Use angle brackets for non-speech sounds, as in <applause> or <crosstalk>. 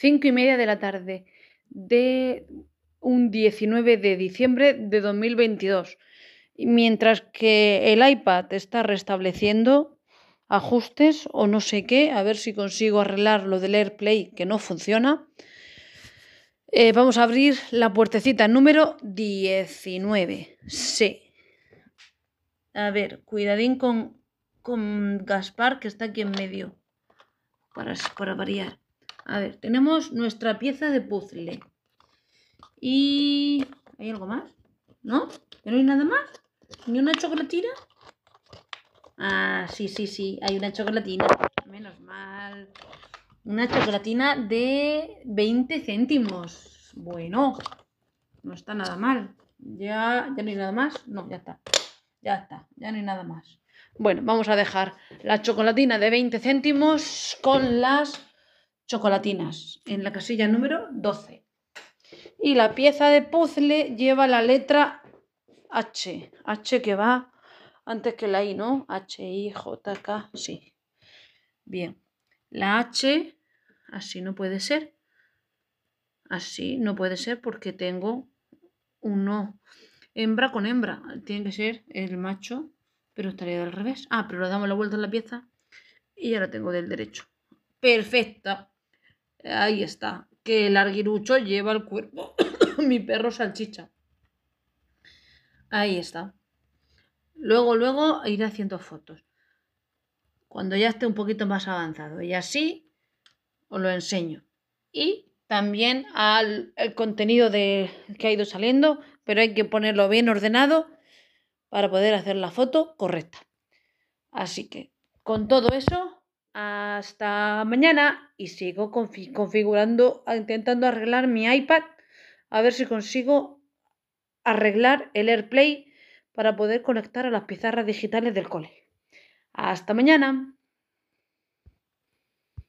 5 y media de la tarde de un 19 de diciembre de 2022. Mientras que el iPad está restableciendo ajustes o no sé qué, a ver si consigo arreglar lo del AirPlay que no funciona. Eh, vamos a abrir la puertecita número 19. Sí. A ver, cuidadín con, con Gaspar que está aquí en medio. Para, para variar. A ver, tenemos nuestra pieza de puzzle. Y... ¿Hay algo más? ¿No? ¿No hay nada más? ¿Ni una chocolatina? Ah, sí, sí, sí. Hay una chocolatina. Menos mal. Una chocolatina de 20 céntimos. Bueno, no está nada mal. Ya, ya no hay nada más. No, ya está. Ya está. Ya no hay nada más. Bueno, vamos a dejar la chocolatina de 20 céntimos con las chocolatinas en la casilla número 12. Y la pieza de puzzle lleva la letra H. H que va antes que la I, ¿no? H, I, J, K, sí. Bien. La H, así no puede ser. Así no puede ser porque tengo uno hembra con hembra. Tiene que ser el macho, pero estaría del revés. Ah, pero le damos la vuelta a la pieza y ahora tengo del derecho. Perfecta. Ahí está que el arguirucho lleva el cuerpo. <coughs> Mi perro salchicha. Ahí está. Luego, luego iré haciendo fotos. Cuando ya esté un poquito más avanzado. Y así os lo enseño. Y también al el contenido de, que ha ido saliendo, pero hay que ponerlo bien ordenado para poder hacer la foto correcta. Así que con todo eso hasta mañana y sigo configurando, intentando arreglar mi iPad a ver si consigo arreglar el AirPlay para poder conectar a las pizarras digitales del cole. Hasta mañana.